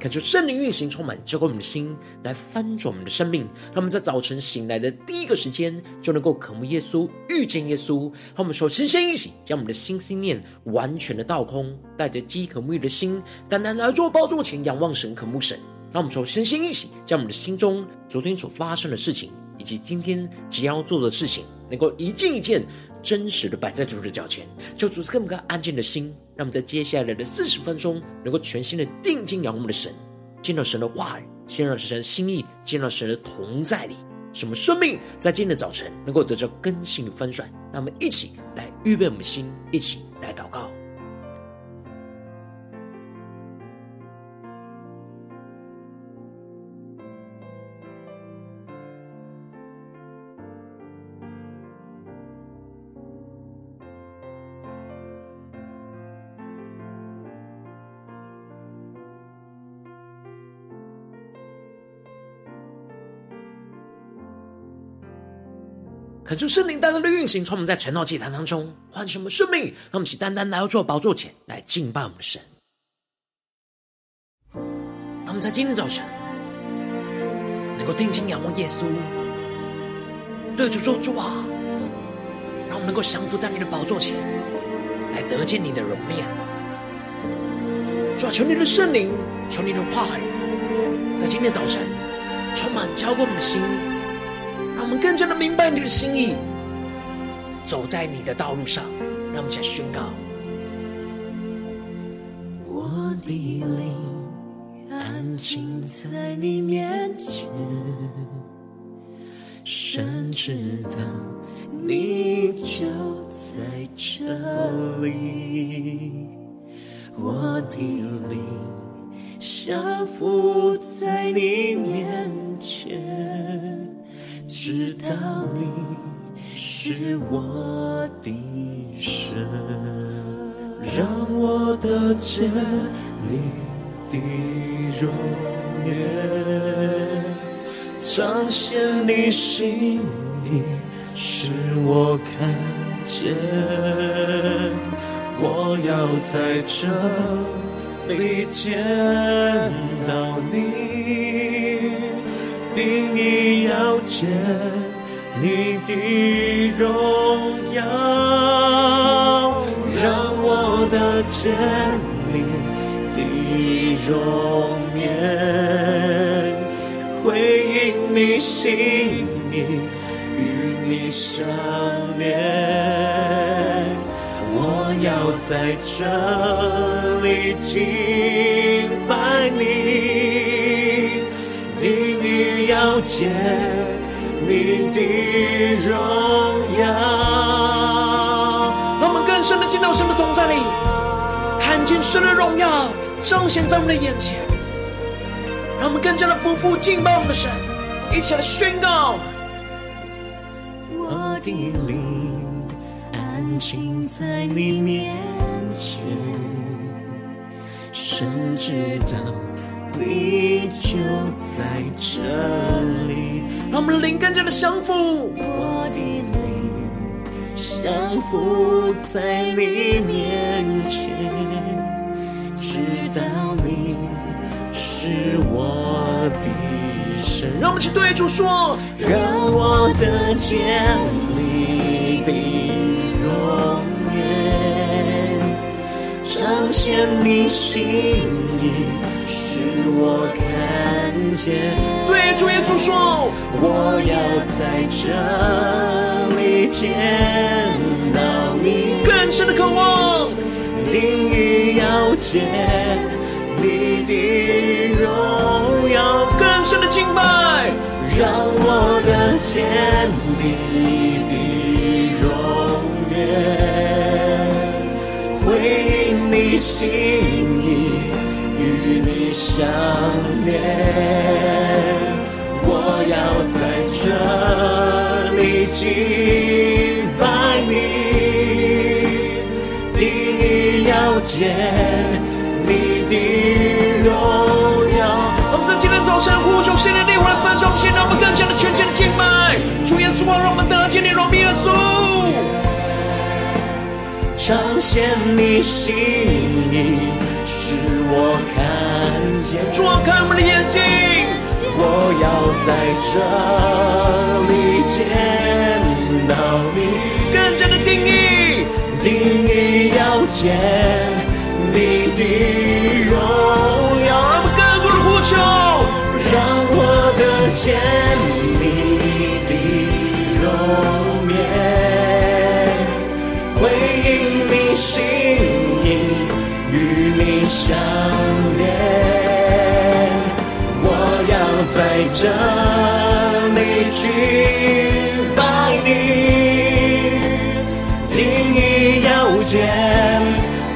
恳求圣灵运行，充满浇灌我们的心，来翻转我们的生命。让我们在早晨醒来的第一个时间，就能够渴慕耶稣、遇见耶稣。让我们首先先一起将我们的心思念完全的倒空，带着饥渴沐浴的心，单单来做包座前仰望神、渴慕神。让我们从身心一起，将我们的心中昨天所发生的事情，以及今天即要做的事情，能够一件一件真实的摆在主的脚前，求主赐更加安静的心，让我们在接下来的四十分钟，能够全新的定睛仰望我们的神，见到神的话语，见到神的心意，见到神的同在里，使我们生命在今天的早晨能够得到更新的翻转。让我们一起来预备我们的心，一起来祷告。恳求圣灵单单的运行，从我们在晨祷祭坛当中唤醒我们生命，让我们起单单来到主宝座前来敬拜我们的神。让我们在今天早晨能够定睛仰望耶稣，对主说主啊，让我们能够降服在你的宝座前来得见你的容面。主啊，求你的圣灵，求你的话语，在今天早晨充满浇灌我们的心。我们更加的明白你的心意，走在你的道路上。让我们一起来宣告：见你的容颜，彰显你心意，使我看见。我要在这里见到你。定义要见你的荣耀，让我的见容颜，回应你心意，与你相连。我要在这里敬拜你。要见你的荣耀，让我们更深的进到神的同在里，看见神的荣耀彰显在我们的眼前，让我们更加的匍匐敬拜我们的神，一起来宣告：我的灵安静在你面前，神知道。你就在这里，让我们的灵更加的降服。我的灵降服在你面，们一起对主说：让我得见你的容颜，彰显你心意。使我看见，对主耶稣说，我要在这里见到你，更深的渴望，定意要见你的荣耀，更深的敬拜，让我得见你的容颜，回应你心意。与你相恋，我要在这里敬拜你，第一要见你的荣耀。早晨呼求圣灵的灵来焚烧，现在我们更加的全心的敬拜主耶稣，让我们得见你荣美耶稣，彰显你心意。使我看见，主啊，开我们的眼睛，我要在这里见到你，更加的定义，定义要见见你的容颜，回应你心意，与。你相恋，我要在这里去拜你，定意要见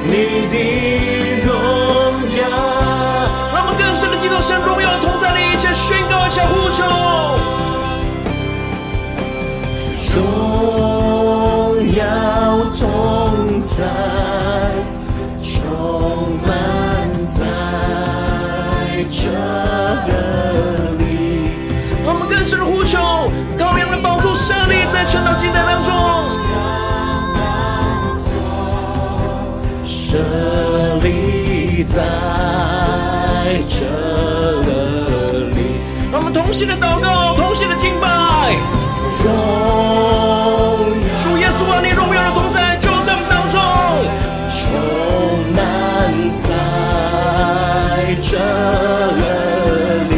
你的荣耀。让我们更深的进入神荣耀同在的一切宣告，一切呼求，荣耀同在。充满在这里，我们更深的呼求，羔羊的宝座设立在晨祷祭坛当中，设立在这里。心的祷告，同心的敬拜，荣耀，主耶稣啊，你荣耀的同在就在我们当中，充满在这里。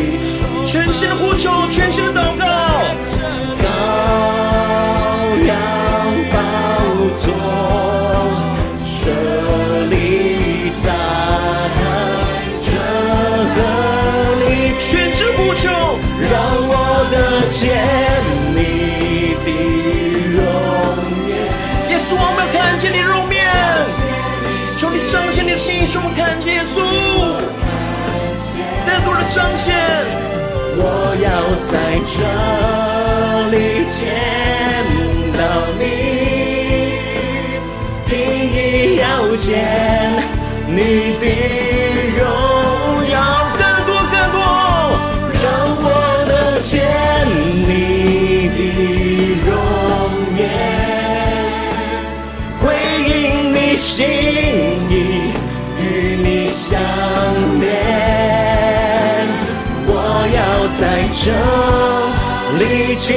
全新的呼求，全新的祷告。羔羊宝座心，使我们看耶稣，更多的彰显。我要在这里见到你，第一要见你的荣耀，更多更多，让我得见你的容颜，回应你心意，与你相连。在这里敬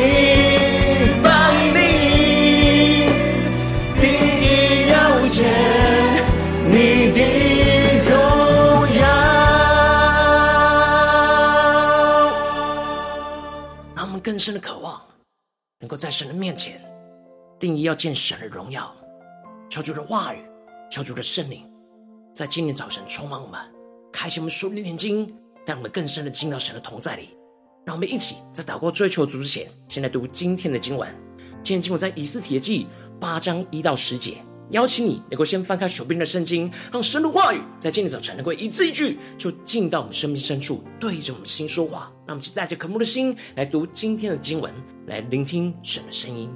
拜你，定意要见你的荣耀。让我们更深的渴望，能够在神的面前，定义要见神的荣耀，求主的话语，求主的圣灵，在今天早晨充满我们，开启我们属灵眼睛，让我们更深的进到神的同在里。让我们一起在祷告追求主之前，先来读今天的经文。今天经文在以斯帖记八章一到十节。邀请你能够先翻开手边的圣经，让神的话语在今天早晨能够一字一句就进到我们生命深处，对着我们心说话。让我们带着渴慕的心来读今天的经文，来聆听神的声音。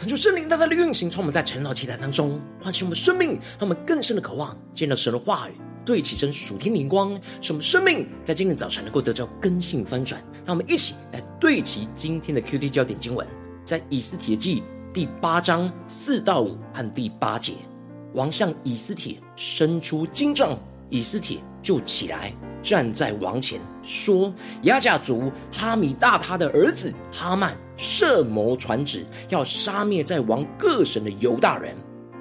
恳求圣灵大大的运行，从我们在晨祷祈祷当中唤醒我们生命，让我们更深的渴望见到神的话语，对齐神属天灵光，使我们生命在今天早晨能够得到根性翻转。让我们一起来对齐今天的 QD 焦点经文，在以斯帖记第八章四到五和第八节，王向以斯帖伸出金杖，以斯帖就起来站在王前，说：亚甲族哈米大他的儿子哈曼。设谋传旨，要杀灭在王各省的犹大人。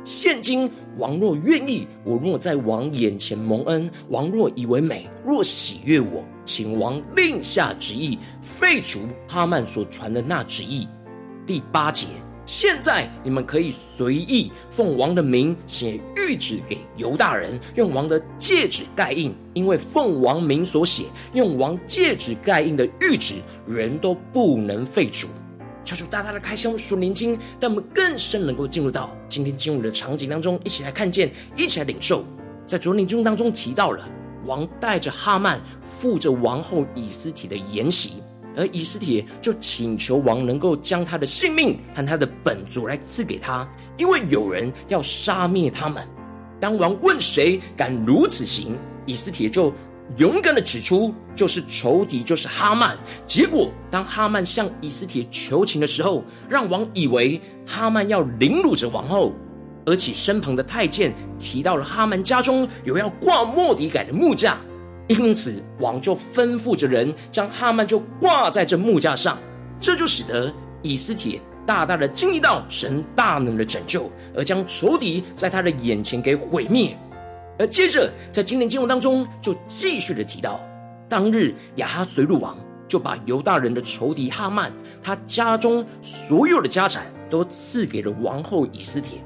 现今王若愿意，我若在王眼前蒙恩，王若以为美，若喜悦我，请王令下旨意，废除哈曼所传的那旨意。第八节，现在你们可以随意奉王的名写谕旨给犹大人，用王的戒指盖印，因为奉王名所写，用王戒指盖印的谕旨，人都不能废除。求主大大的开箱属灵经，让我们更深能够进入到今天经文的场景当中，一起来看见，一起来领受。在昨天经当中提到了，王带着哈曼负着王后以斯体的筵席，而以斯帖就请求王能够将他的性命和他的本族来赐给他，因为有人要杀灭他们。当王问谁敢如此行，以斯帖就。勇敢的指出，就是仇敌，就是哈曼。结果，当哈曼向以斯帖求情的时候，让王以为哈曼要凌辱着王后，而且身旁的太监提到了哈曼家中有要挂莫底改的木架，因此王就吩咐着人将哈曼就挂在这木架上。这就使得以斯帖大大的经历到神大能的拯救，而将仇敌在他的眼前给毁灭。而接着，在今天经文当中，就继续的提到，当日亚哈随鲁王就把犹大人的仇敌哈曼，他家中所有的家产都赐给了王后以斯帖。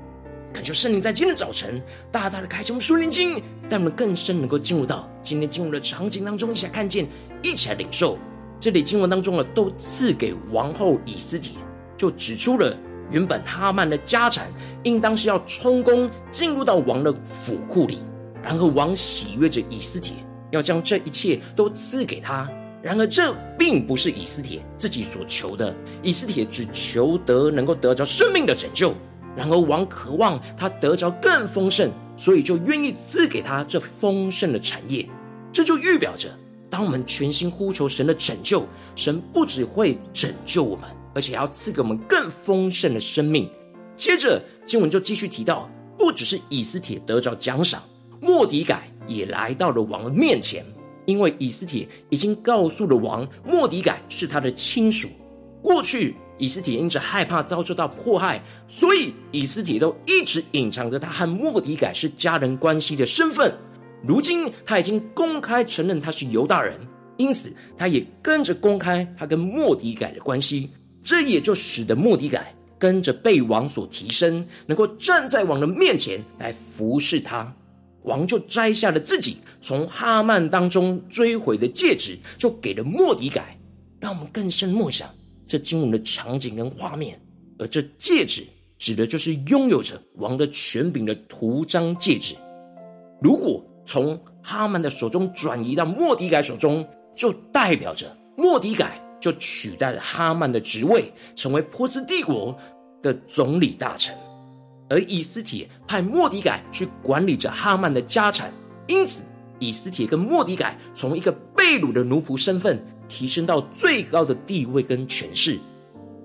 恳求圣灵在今天早晨大大的开启我们属灵经，让我们更深能够进入到今天进入的场景当中，一起来看见，一起来领受。这里经文当中呢，都赐给王后以斯帖，就指出了原本哈曼的家产，应当是要充公进入到王的府库里。然而王喜悦着以斯帖，要将这一切都赐给他。然而这并不是以斯帖自己所求的，以斯帖只求得能够得着生命的拯救。然而王渴望他得着更丰盛，所以就愿意赐给他这丰盛的产业。这就预表着，当我们全心呼求神的拯救，神不只会拯救我们，而且要赐给我们更丰盛的生命。接着经文就继续提到，不只是以斯帖得着奖赏。莫迪改也来到了王的面前，因为以斯帖已经告诉了王，莫迪改是他的亲属。过去以斯帖因着害怕遭受到迫害，所以以斯帖都一直隐藏着他和莫迪改是家人关系的身份。如今他已经公开承认他是犹大人，因此他也跟着公开他跟莫迪改的关系。这也就使得莫迪改跟着被王所提升，能够站在王的面前来服侍他。王就摘下了自己从哈曼当中追回的戒指，就给了莫迪改，让我们更深默想这经文的场景跟画面。而这戒指指的就是拥有着王的权柄的图章戒指。如果从哈曼的手中转移到末底改手中，就代表着末底改就取代了哈曼的职位，成为波斯帝国的总理大臣。而以斯帖派末底改去管理着哈曼的家产，因此以斯帖跟末底改从一个被掳的奴仆身份提升到最高的地位跟权势。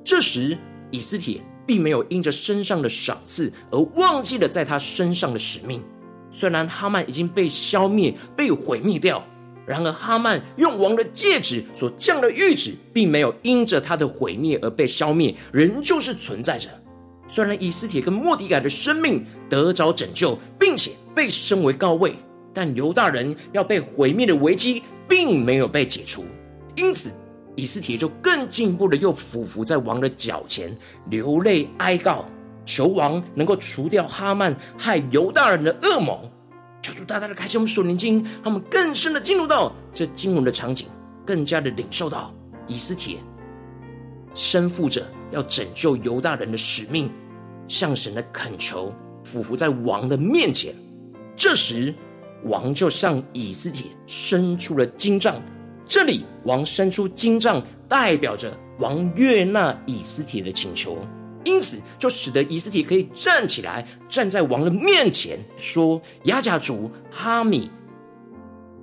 这时以斯帖并没有因着身上的赏赐而忘记了在他身上的使命。虽然哈曼已经被消灭、被毁灭掉，然而哈曼用王的戒指所降的谕旨，并没有因着他的毁灭而被消灭，仍旧是存在着。虽然以斯帖跟莫底改的生命得着拯救，并且被升为高位，但犹大人要被毁灭的危机并没有被解除。因此，以斯帖就更进一步的又俯伏在王的脚前，流泪哀告，求王能够除掉哈曼害犹大人的恶谋。求主大大的开启我们属灵经，让我们更深的进入到这经文的场景，更加的领受到以斯帖身负着要拯救犹大人的使命，向神的恳求，俯伏在王的面前。这时，王就向以斯帖伸出了金杖。这里，王伸出金杖，代表着王悦纳以斯帖的请求，因此就使得以斯帖可以站起来，站在王的面前，说：“亚甲族哈米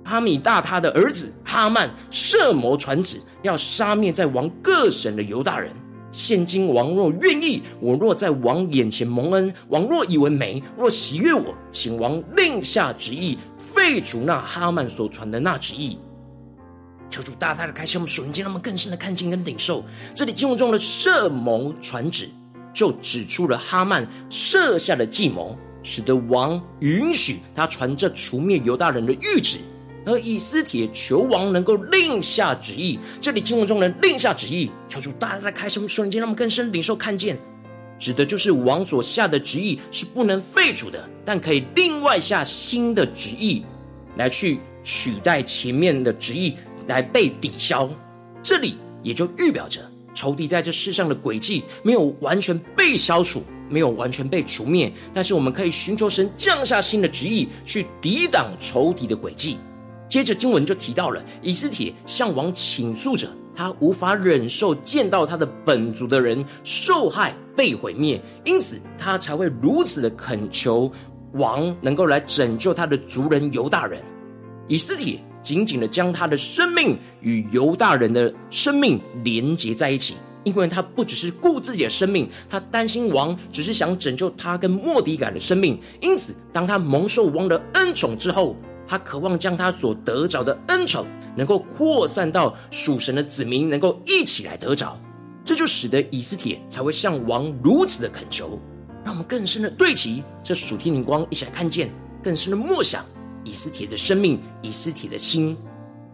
哈米大他的儿子哈曼设谋传旨，要杀灭在王各省的犹大人。现今王若愿意，我若在王眼前蒙恩，王若以为美，若喜悦我，请王令下旨意，废除那哈曼所传的那旨意。”求主大大的开启我们属灵，让我们更深的看见跟领受。这里经文中的设谋传旨，就指出了哈曼设下的计谋，使得王允许他传这除灭犹大人的谕旨。而以斯帖求王能够令下旨意。这里经文中的令下旨意，求主大大的开启我们属灵，让我们更深领受看见，指的就是王所下的旨意是不能废除的，但可以另外下新的旨意来去取代前面的旨意。来被抵消，这里也就预表着仇敌在这世上的诡计没有完全被消除，没有完全被除灭。但是我们可以寻求神降下新的旨意，去抵挡仇敌的诡计。接着经文就提到了以斯帖向王倾诉着，他无法忍受见到他的本族的人受害被毁灭，因此他才会如此的恳求王能够来拯救他的族人犹大人。以斯帖。紧紧的将他的生命与犹大人的生命连接在一起，因为他不只是顾自己的生命，他担心王只是想拯救他跟莫迪改的生命。因此，当他蒙受王的恩宠之后，他渴望将他所得着的恩宠能够扩散到属神的子民，能够一起来得着。这就使得以斯帖才会向王如此的恳求。让我们更深的对齐这属天灵光，一起来看见更深的默想。以斯帖的生命，以斯帖的心，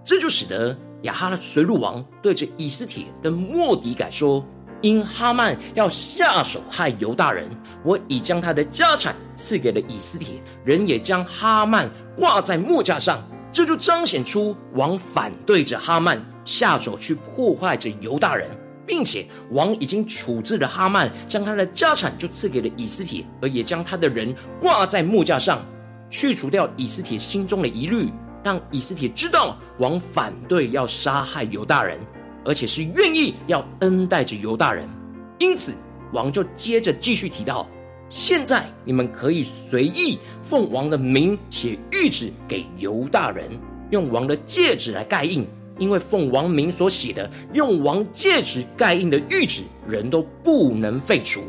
这就使得亚哈的随鲁王对着以斯帖跟莫底改说：“因哈曼要下手害犹大人，我已将他的家产赐给了以斯帖，人也将哈曼挂在木架上。”这就彰显出王反对着哈曼下手去破坏着犹大人，并且王已经处置了哈曼，将他的家产就赐给了以斯帖，而也将他的人挂在木架上。去除掉以斯帖心中的疑虑，让以斯帖知道王反对要杀害犹大人，而且是愿意要恩待着犹大人。因此，王就接着继续提到：现在你们可以随意奉王的名写谕旨给犹大人，用王的戒指来盖印，因为奉王名所写的，用王戒指盖印的谕旨，人都不能废除。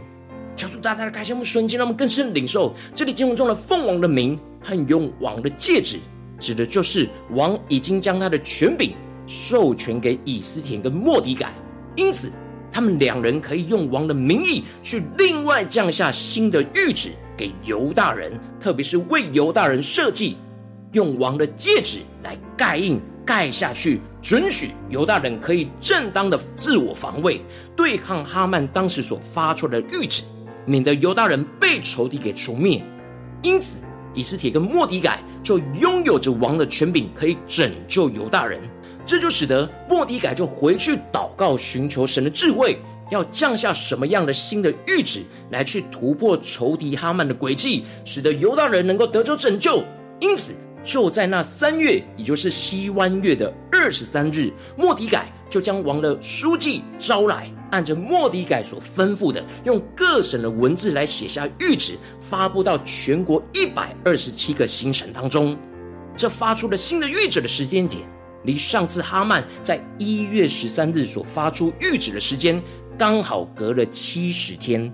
求主大大的开启我们瞬间，让我们更深领受这里经文中的奉王的名。和用王的戒指，指的就是王已经将他的权柄授权给以斯帖跟莫迪改，因此他们两人可以用王的名义去另外降下新的谕旨给犹大人，特别是为犹大人设计，用王的戒指来盖印盖下去，准许犹大人可以正当的自我防卫，对抗哈曼当时所发出的谕旨，免得犹大人被仇敌给除灭，因此。以斯帖跟莫底改就拥有着王的权柄，可以拯救犹大人。这就使得莫底改就回去祷告，寻求神的智慧，要降下什么样的新的谕旨来去突破仇敌哈曼的诡计，使得犹大人能够得着拯救。因此，就在那三月，也就是西湾月的二十三日，莫底改就将王的书记招来。按着末底改所吩咐的，用各省的文字来写下谕旨，发布到全国一百二十七个行省当中。这发出了新的谕旨的时间点，离上次哈曼在一月十三日所发出谕旨的时间，刚好隔了七十天。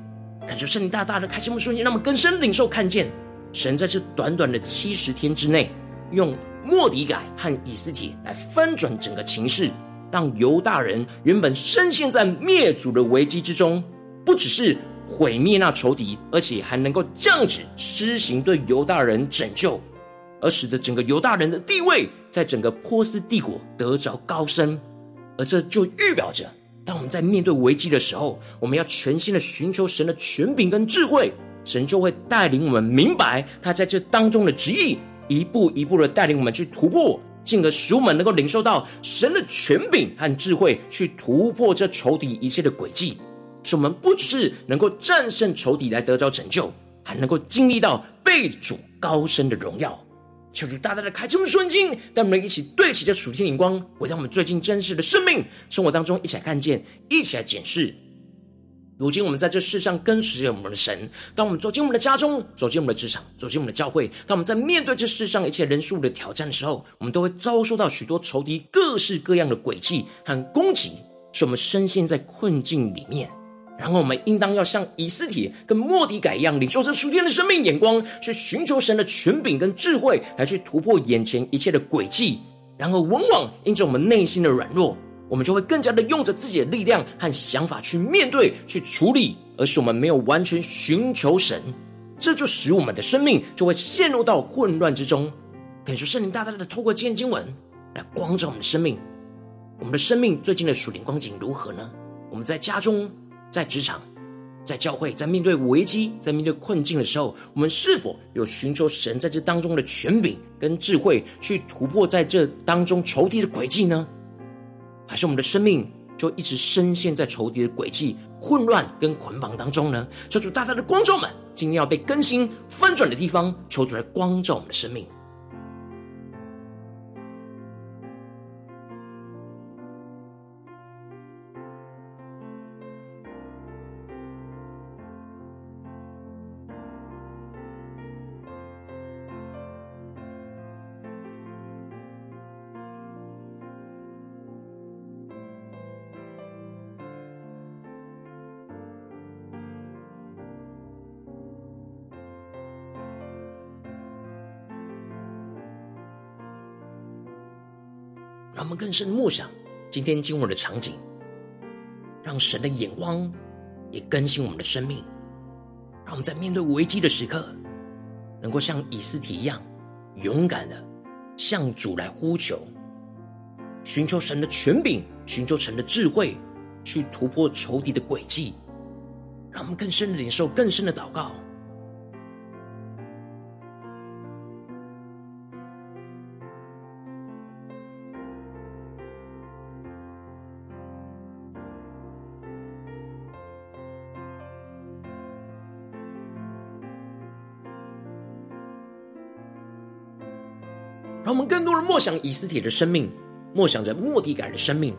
感谢圣灵大大的开启我们瞬间，让我们更深领受看见神在这短短的七十天之内，用末底改和以斯帖来翻转整个情势。让犹大人原本深陷在灭族的危机之中，不只是毁灭那仇敌，而且还能够降旨施行对犹大人拯救，而使得整个犹大人的地位在整个波斯帝国得着高升。而这就预表着，当我们在面对危机的时候，我们要全心的寻求神的权柄跟智慧，神就会带领我们明白他在这当中的旨意，一步一步的带领我们去突破。进而使我们能够领受到神的权柄和智慧，去突破这仇敌一切的诡计，使我们不只是能够战胜仇敌来得着拯救，还能够经历到被主高升的荣耀。求主大大的开启我们的眼睛，带我们一起对齐这属天的光，回到我们最近真实的生命生活当中，一起来看见，一起来检视。如今我们在这世上跟随着我们的神，当我们走进我们的家中，走进我们的职场，走进我们的教会，当我们在面对这世上一切人数的挑战的时候，我们都会遭受到许多仇敌各式各样的诡计和攻击，使我们深陷在困境里面。然后我们应当要像以斯帖跟莫迪改一样，领受这属天的生命眼光，去寻求神的权柄跟智慧，来去突破眼前一切的诡计。然后往往因着我们内心的软弱。我们就会更加的用着自己的力量和想法去面对、去处理，而是我们没有完全寻求神，这就使我们的生命就会陷入到混乱之中。感谢圣灵大大的透过今天经文来光照我们的生命。我们的生命最近的属灵光景如何呢？我们在家中、在职场、在教会，在面对危机、在面对困境的时候，我们是否有寻求神在这当中的权柄跟智慧，去突破在这当中仇敌的诡计呢？还是我们的生命就一直深陷在仇敌的诡计、混乱跟捆绑当中呢？求主大大的光照们，今天要被更新翻转的地方，求主来光照我们的生命。让我们更深默想今天经文的场景，让神的眼光也更新我们的生命，让我们在面对危机的时刻，能够像以斯提一样勇敢的向主来呼求，寻求神的权柄，寻求神的智慧，去突破仇敌的诡计，让我们更深的领受更深的祷告。默想以斯帖的生命，默想着莫迪改的生命，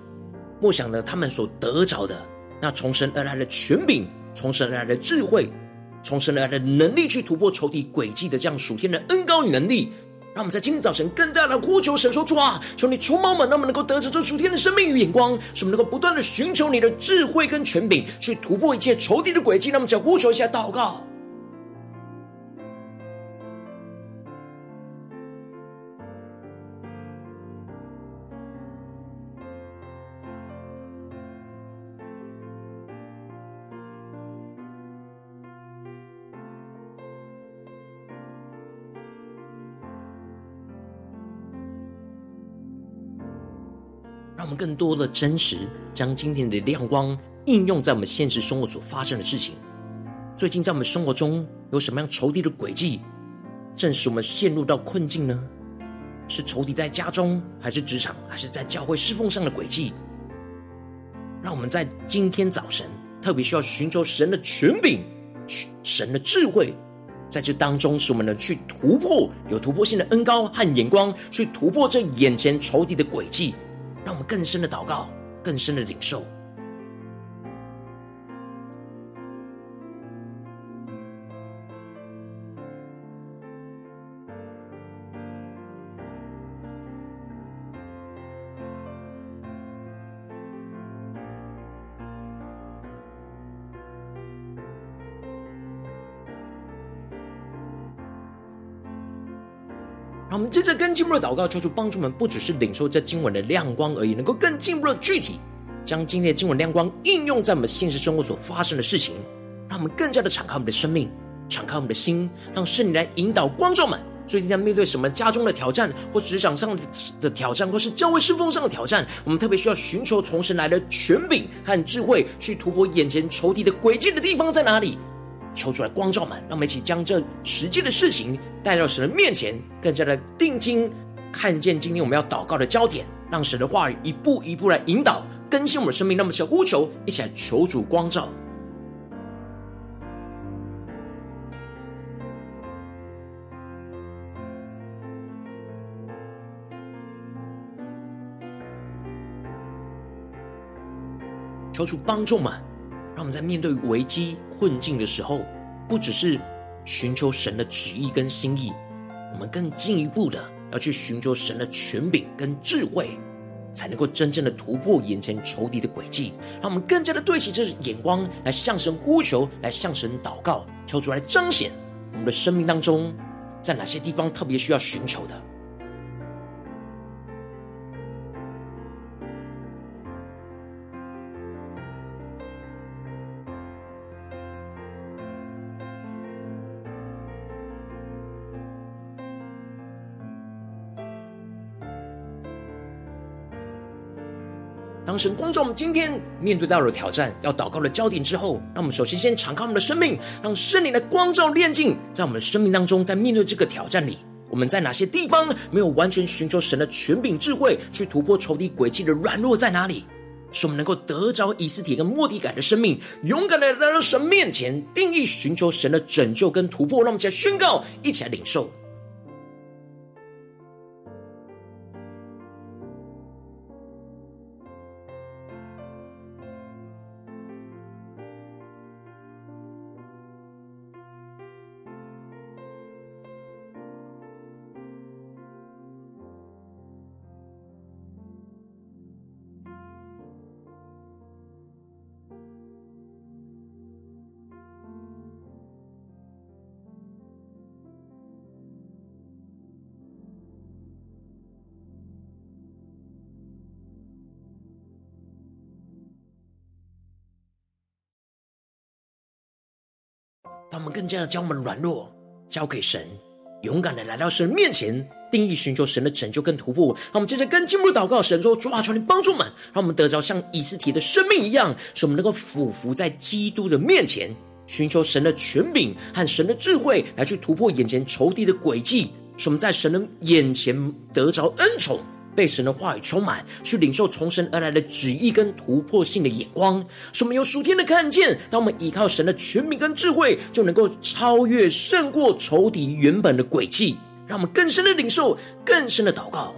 默想着他们所得着的那从神而来的权柄，从神而来的智慧，从神而来的能力，去突破仇敌诡计的这样属天的恩膏与能力。让我们在今天早晨更加的呼求神说：主啊，求你充满我们，让我们能够得着这属天的生命与眼光，使我们能够不断的寻求你的智慧跟权柄，去突破一切仇敌的诡计。让我们再呼求一下祷告。让我们更多的真实，将今天的亮光应用在我们现实生活所发生的事情。最近在我们生活中有什么样仇敌的诡计，正使我们陷入到困境呢？是仇敌在家中，还是职场，还是在教会侍奉上的诡计？让我们在今天早晨特别需要寻求神的权柄、神的智慧，在这当中使我们能去突破，有突破性的恩膏和眼光，去突破这眼前仇敌的诡计。让我们更深的祷告，更深的领受。接着更进一步的祷告，求主帮助我们，不只是领受这经文的亮光而已，能够更进一步的具体将今天的经文亮光应用在我们现实生活所发生的事情，让我们更加的敞开我们的生命，敞开我们的心，让圣灵来引导观众们。最近在面对什么家中的挑战，或职场上的挑战，或是教会侍奉上的挑战，我们特别需要寻求从神来的权柄和智慧，去突破眼前仇敌的诡计的地方在哪里？求出来光照们，让我们一起将这实际的事情带到神的面前，更加的定睛看见今天我们要祷告的焦点，让神的话语一步一步来引导更新我们生命。那么，想呼求，一起来求主光照。求主帮助们。让我们在面对危机困境的时候，不只是寻求神的旨意跟心意，我们更进一步的要去寻求神的权柄跟智慧，才能够真正的突破眼前仇敌的诡计。让我们更加的对齐这眼光，来向神呼求，来向神祷告，求主来彰显我们的生命当中，在哪些地方特别需要寻求的。当神光照我们今天面对到了挑战，要祷告的焦点之后，让我们首先先敞开我们的生命，让圣灵的光照炼净，在我们的生命当中，在面对这个挑战里，我们在哪些地方没有完全寻求神的权柄智慧，去突破仇敌诡计的软弱在哪里？使我们能够得着以斯帖跟莫迪改的生命，勇敢的来到神面前，定义寻求神的拯救跟突破。让我们一起来宣告，一起来领受。更加的将我们软弱交给神，勇敢的来到神面前，定义寻求神的拯救跟突破。让我们接着更进一步祷告，神说：主啊，求你帮助我们，让我们得着像以斯提的生命一样，使我们能够俯伏在基督的面前，寻求神的权柄和神的智慧，来去突破眼前仇敌的诡计，使我们在神的眼前得着恩宠。被神的话语充满，去领受从神而来的旨意跟突破性的眼光，使我们有属天的看见。当我们依靠神的权柄跟智慧，就能够超越胜过仇敌原本的轨迹，让我们更深的领受，更深的祷告，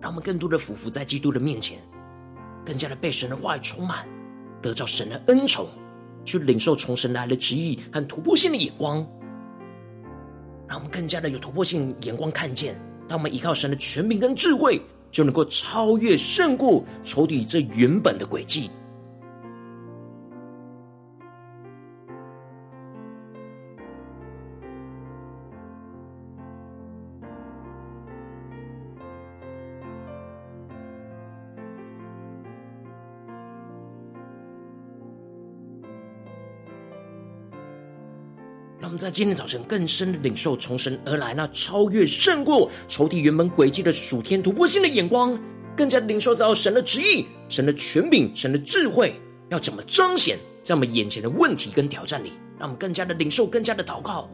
让我们更多的俯伏在基督的面前，更加的被神的话语充满，得到神的恩宠，去领受从神来的旨意和突破性的眼光。让我们更加的有突破性眼光看见，当我们依靠神的权柄跟智慧，就能够超越胜过仇敌这原本的轨迹。们在今天早晨更深的领受从神而来那超越胜过仇敌原本轨迹的属天突破性的眼光，更加领受到神的旨意、神的权柄、神的智慧要怎么彰显在我们眼前的问题跟挑战里，让我们更加的领受、更加的祷告。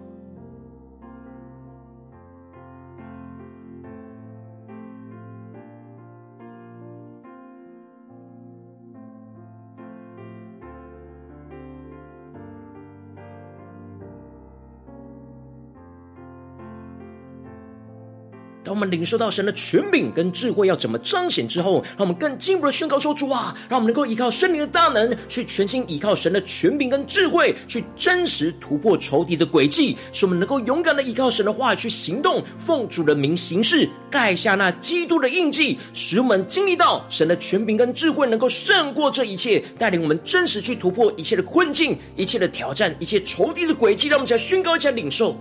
当我们领受到神的权柄跟智慧要怎么彰显之后，让我们更进一步的宣告说：“主啊，让我们能够依靠圣灵的大能，去全心依靠神的权柄跟智慧，去真实突破仇敌的诡计，使我们能够勇敢的依靠神的话语去行动，奉主的名行事，盖下那基督的印记，使我们经历到神的权柄跟智慧能够胜过这一切，带领我们真实去突破一切的困境、一切的挑战、一切仇敌的诡计。让我们再宣告一下领受。”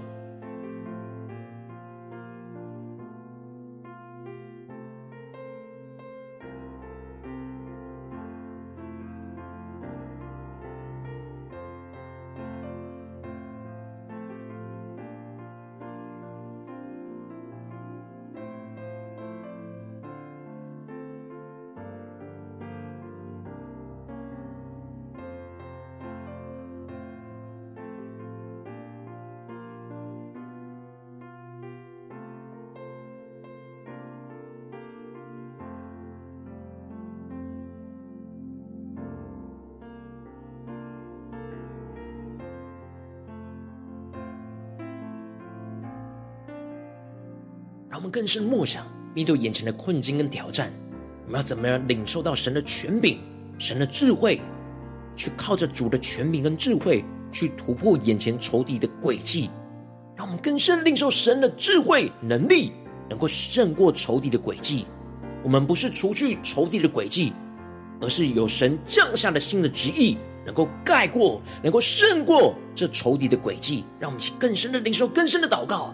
更深默想，面对眼前的困境跟挑战，我们要怎么样领受到神的权柄、神的智慧，去靠着主的权柄跟智慧，去突破眼前仇敌的诡计，让我们更深领受神的智慧能力，能够胜过仇敌的诡计。我们不是除去仇敌的诡计，而是有神降下的新的旨意。能够盖过，能够胜过这仇敌的诡计，让我们去更深的领受，更深的祷告。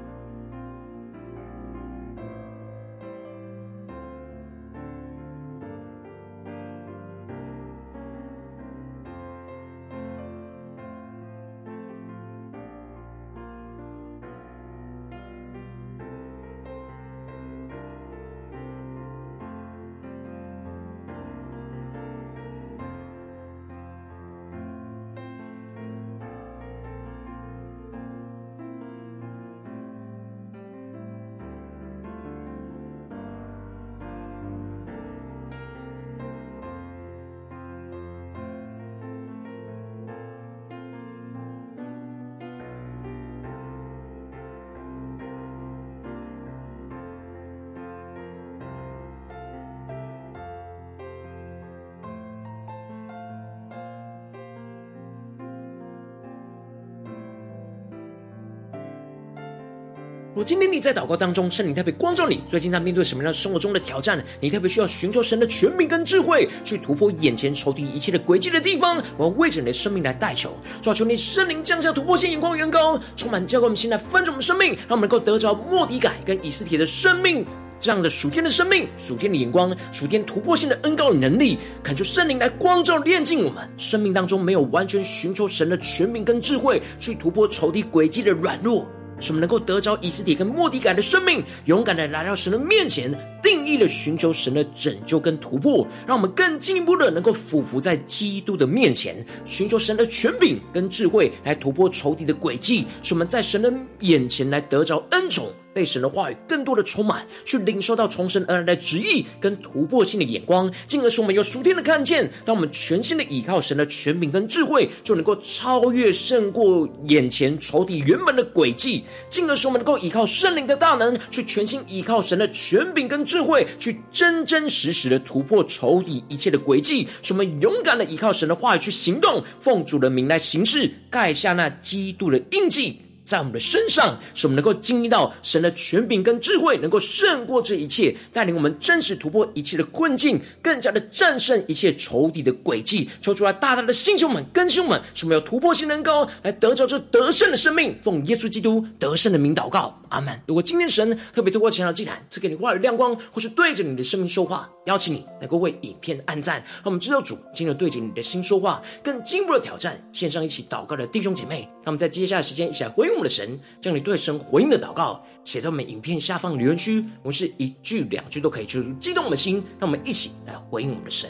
如今天你在祷告当中，圣灵特别光照你，最近在面对什么样的生活中的挑战？你特别需要寻求神的权柄跟智慧，去突破眼前仇敌一切的诡计的地方。我要为着你的生命来代求，抓求你圣灵降下突破性眼光，远高充满教会我们现在翻转我们生命，让我们能够得着莫迪改跟以斯帖的生命这样的属天的生命、属天的眼光、属天突破性的恩膏与能力，恳求圣灵来光照炼净我们生命当中没有完全寻求神的权柄跟智慧，去突破仇敌诡计的软弱。使我们能够得着以斯帖跟莫迪改的生命，勇敢的来到神的面前，定义的寻求神的拯救跟突破，让我们更进一步的能够俯伏在基督的面前，寻求神的权柄跟智慧，来突破仇敌的诡计，使我们在神的眼前来得着恩宠。被神的话语更多的充满，去领受到从神而来的旨意跟突破性的眼光，进而使我们有属天的看见。当我们全心的倚靠神的权柄跟智慧，就能够超越胜过眼前仇敌原本的诡计。进而使我们能够倚靠圣灵的大能，去全心倚靠神的权柄跟智慧，去真真实实的突破仇敌一切的诡计。使我们勇敢的倚靠神的话语去行动，奉主的名来行事，盖下那基督的印记。在我们的身上，使我们能够经历到神的权柄跟智慧，能够胜过这一切，带领我们真实突破一切的困境，更加的战胜一切仇敌的诡计。抽出来大大的星球们、更新们，使我们有突破性能够来得着这得胜的生命。奉耶稣基督得胜的名祷告，阿门。如果今天神特别透过前场祭坛赐给你话语亮光，或是对着你的生命说话，邀请你能够为影片按赞，让我们知道主今日对着你的心说话，更进一步的挑战。线上一起祷告的弟兄姐妹，让我们在接下来的时间一起来回应。的神，将你对神回应的祷告写到我们影片下方留言区，我们是一句两句都可以，就激动我们的心，让我们一起来回应我们的神。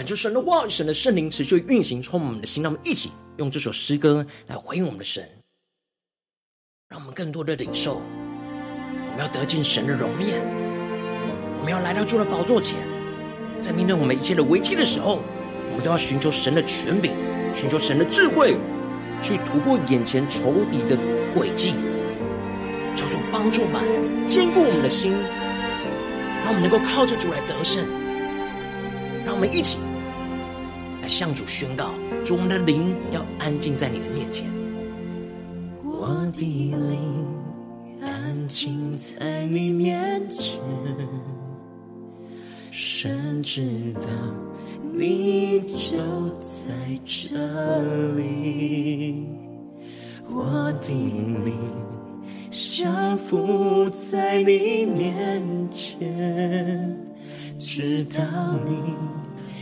感谢神的话，神的圣灵持续运行，充满我们的心。让我们一起用这首诗歌来回应我们的神，让我们更多的领受。我们要得见神的容面，我们要来到主的宝座前，在面对我们一切的危机的时候，我们都要寻求神的权柄，寻求神的智慧，去突破眼前仇敌的诡计，求主帮助我们，坚固我们的心，让我们能够靠着主来得胜。让我们一起。向主宣告，主，我们的灵要安静在你的面前。我的灵安静在你面前，神知道你就在这里。我的灵降服在你面前，知道你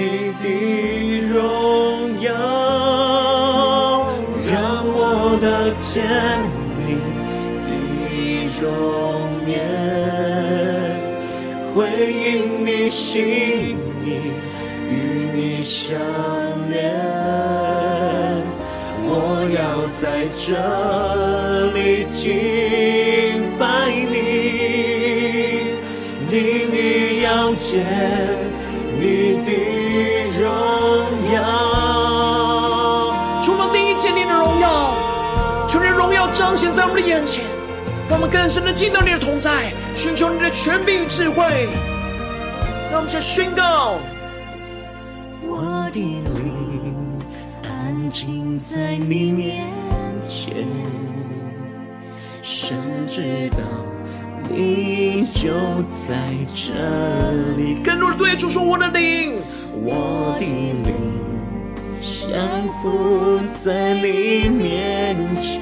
你的荣耀，让我的天地的容颜，回应你心意，与你相连，我要在这里敬拜你，定意要见现在我们的眼前，让我们更深的进到你的同在，寻求你的权柄与智慧。让我们再宣告：我的灵安静在你面前。神知道你就在这里，更多的对主说：“我的灵，我的灵，降服在你面前，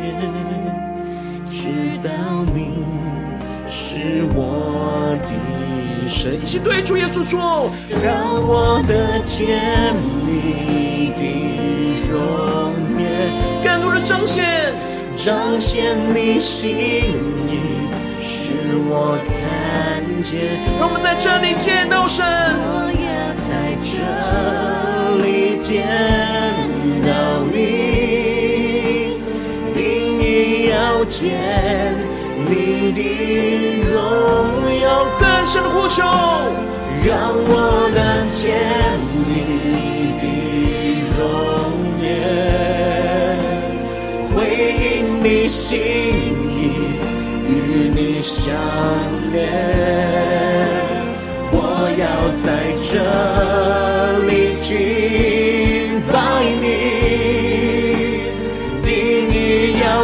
知道你是我的神。”一起对主耶稣说：“让我得见你的容颜，更多的彰显。”彰显你心意，使我看见。让我们在这里见到神，我要在这里见到你，要见你的荣耀。更深的呼求，让我能见你的容颜。你心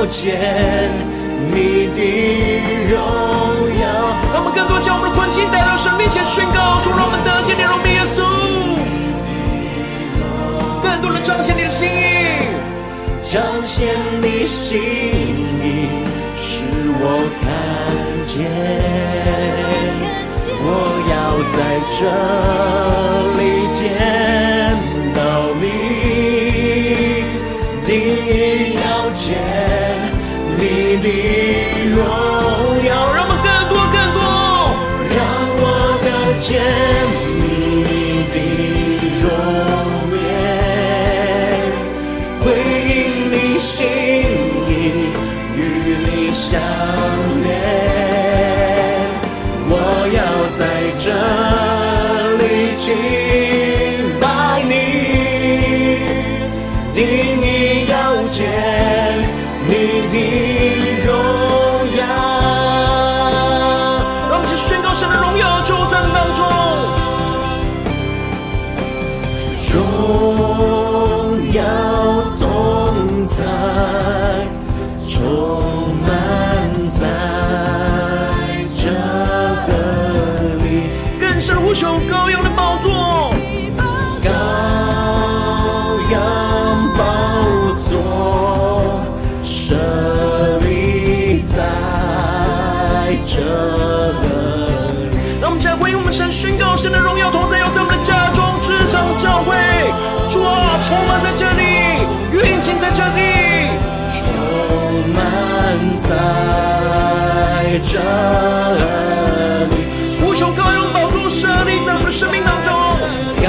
见你的荣耀。让我们更多将我们的困境带到神面前宣告，主，让我们得见你荣美耶稣，更多的彰显你的心意。彰显你心意，使我看见。我要在这里见到你，你要见你的荣耀，让我们更多更多，让我的见你的容颜，回应你心意，与你相连，我要在这里见。这里。呼求羔羊宝座。设立在我们的生命当中，羔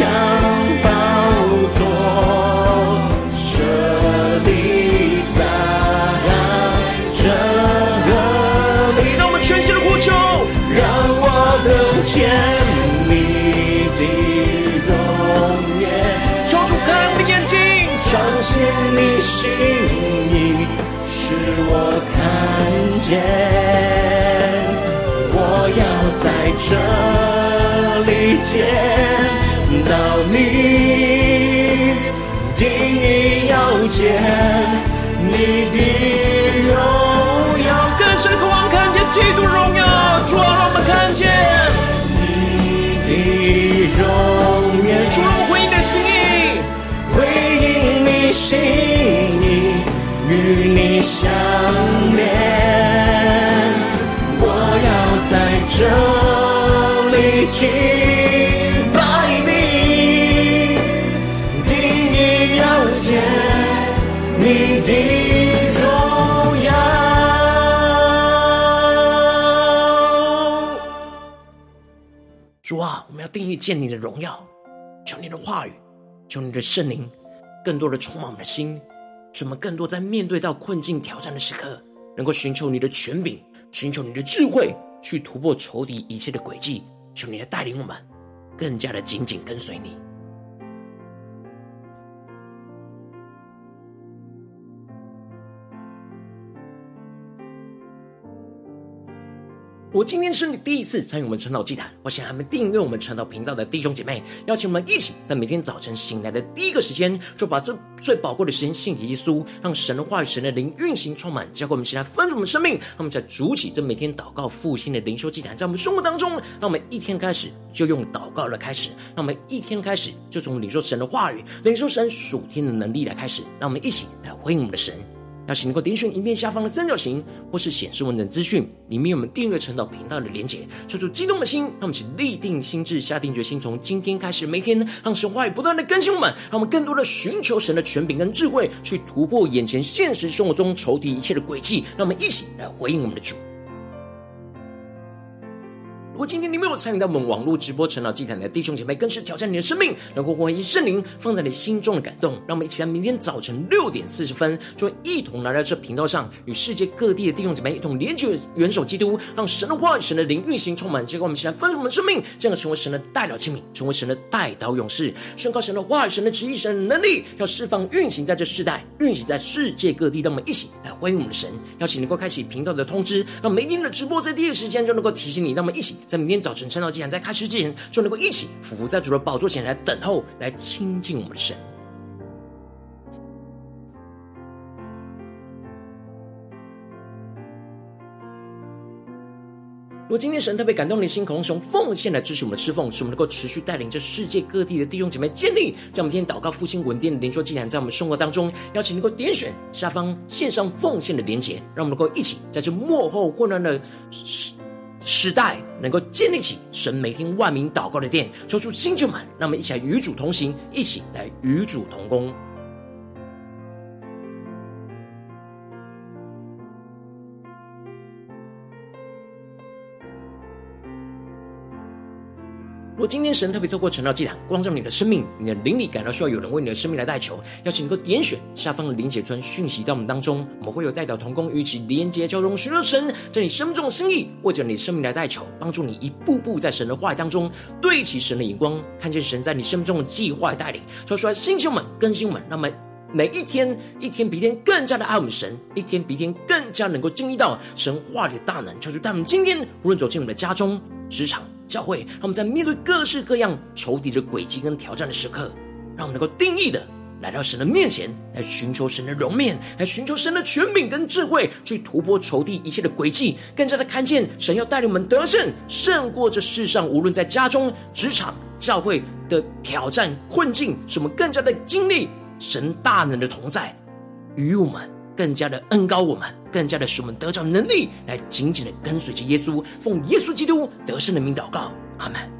羊宝座设立在这里。让我们全心的呼求，让我得见你的容颜，求主开我的眼睛，彰显你心我看见。我要在这里见到你，定意要见。你的荣耀，更深渴望看见。基督荣耀，主啊，让我们看见。你的容颜，主啊，回应的心意，回应你心意，与你相这里敬拜你，定意要见你的荣耀。主啊，我们要定意见你的荣耀，求你的话语，求你的圣灵，更多的充满我们的心，使我们更多在面对到困境挑战的时刻，能够寻求你的权柄，寻求你的智慧，去突破仇敌一切的诡计。求你来带领我们，更加的紧紧跟随你。我今天是你第一次参与我们晨祷祭坛，我想还没订阅我们晨祷频道的弟兄姐妹，邀请我们一起在每天早晨醒来的第一个时间，就把这最宝贵的时间献给耶稣，让神的话语、神的灵运行充满，交给我们，起来丰盛我们生命。让我们在主起这每天祷告复兴的灵修祭坛，在我们生活当中，让我们一天开始就用祷告来开始，让我们一天开始就从领受神的话语、领受神属天的能力来开始，让我们一起来回应我们的神。邀请能够点选影片下方的三角形，或是显示文字资讯，里面有我们订阅晨祷频道的连结。说出激动的心，让我们一起立定心智，下定决心，从今天开始，每天让神话语不断的更新我们，让我们更多的寻求神的权柄跟智慧，去突破眼前现实生活中仇敌一切的轨迹。让我们一起来回应我们的主。如果今天你没有参与到我们网络直播晨祷祭坛的弟兄姐妹，更是挑战你的生命，能够唤醒圣灵放在你心中的感动。让我们一起在明天早晨六点四十分，就一同来到这频道上，与世界各地的弟兄姐妹一同连接元首基督，让神的话语、神的灵运行充满。结果我们一起来分享我们的生命，这样成为神的代祷器皿，成为神的代祷勇士，宣告神的话语、神的旨意、神的能力，要释放运行在这世代，运行在世界各地。让我们一起来欢迎我们的神，邀请能够开启频道的通知，让每天的直播在第一时间就能够提醒你。让我们一起。在明天早晨晨祷祭坛在开始之前，就能够一起俯伏在主的宝座前来等候，来亲近我们的神。如果今天神特别感动你的心，渴望从奉献来支持我们的侍奉，使我们能够持续带领着世界各地的弟兄姐妹建立，在我们今天祷告复兴稳定的灵修祭坛，在我们生活当中，邀请能够点选下方线上奉献的连结，让我们能够一起在这幕后混乱的时代，能够建立起神每天万名祷告的殿，抽出新旧满，让我们一起来与主同行，一起来与主同工。如果今天神特别透过晨祷祭坛光照你的生命，你的灵里感到需要有人为你的生命来代求，邀请你能够点选下方的连结村讯息到我们当中，我们会有代表同工与其连接交通，寻求神在你生命中的心意，为着你生命来代求，帮助你一步步在神的话语当中对齐神的眼光，看见神在你生命中的计划带领，说出来星球们更新们，让我们每一天一天比一天更加的爱我们神，一天比一天更加能够经历到神话语的大能，求主带我们今天无论走进我们的家中、职场。教会，让我们在面对各式各样仇敌的诡计跟挑战的时刻，让我们能够定义的来到神的面前，来寻求神的容面，来寻求神的权柄跟智慧，去突破仇敌一切的诡计，更加的看见神要带领我们得胜，胜过这世上无论在家中、职场、教会的挑战困境，使我们更加的经历神大能的同在与我们。更加的恩高我们，更加的使我们得着能力，来紧紧的跟随着耶稣，奉耶稣基督得胜的名祷告，阿门。